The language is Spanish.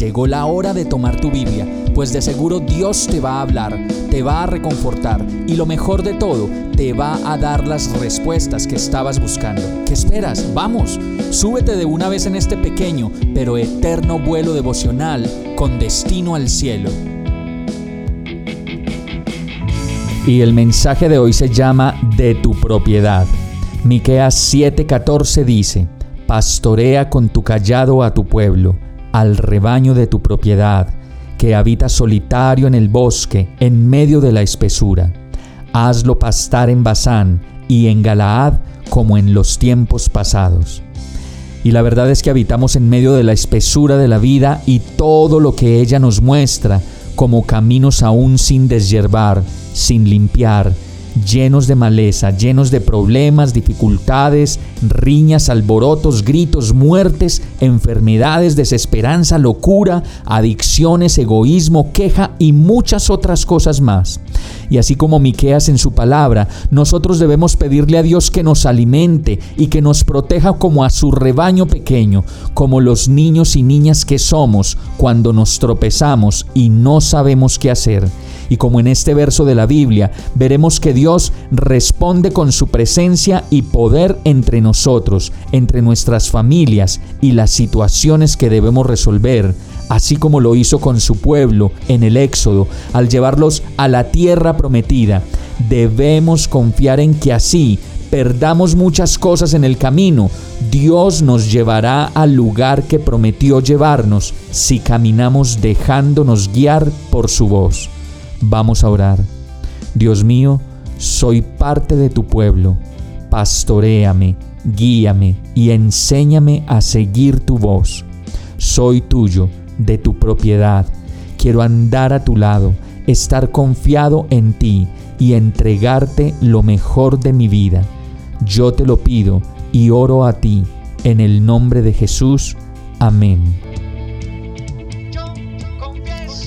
Llegó la hora de tomar tu Biblia, pues de seguro Dios te va a hablar, te va a reconfortar y lo mejor de todo, te va a dar las respuestas que estabas buscando. ¿Qué esperas? Vamos, súbete de una vez en este pequeño pero eterno vuelo devocional con destino al cielo. Y el mensaje de hoy se llama De tu propiedad. Miqueas 7:14 dice: Pastorea con tu callado a tu pueblo al rebaño de tu propiedad, que habita solitario en el bosque, en medio de la espesura. Hazlo pastar en Basán y en Galaad como en los tiempos pasados. Y la verdad es que habitamos en medio de la espesura de la vida y todo lo que ella nos muestra como caminos aún sin desyerbar, sin limpiar, llenos de maleza, llenos de problemas, dificultades, riñas, alborotos, gritos, muertes, enfermedades, desesperanza, locura, adicciones, egoísmo, queja y muchas otras cosas más. Y así como Miqueas en su palabra, nosotros debemos pedirle a Dios que nos alimente y que nos proteja como a su rebaño pequeño, como los niños y niñas que somos cuando nos tropezamos y no sabemos qué hacer. Y como en este verso de la Biblia, veremos que Dios responde con su presencia y poder entre nosotros, entre nuestras familias y las situaciones que debemos resolver, así como lo hizo con su pueblo en el Éxodo, al llevarlos a la tierra prometida. Debemos confiar en que así perdamos muchas cosas en el camino, Dios nos llevará al lugar que prometió llevarnos si caminamos dejándonos guiar por su voz. Vamos a orar. Dios mío, soy parte de tu pueblo. Pastoréame, guíame y enséñame a seguir tu voz. Soy tuyo, de tu propiedad. Quiero andar a tu lado, estar confiado en ti y entregarte lo mejor de mi vida. Yo te lo pido y oro a ti, en el nombre de Jesús. Amén.